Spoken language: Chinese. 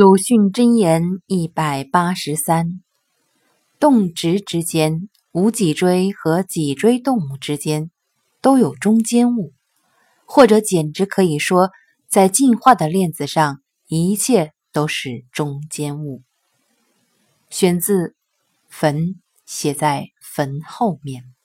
鲁迅箴言一百八十三动植之间无脊椎和脊椎动物之间都有中间物。或者简直可以说在进化的链子上一切都是中间物。选自坟写在坟后面。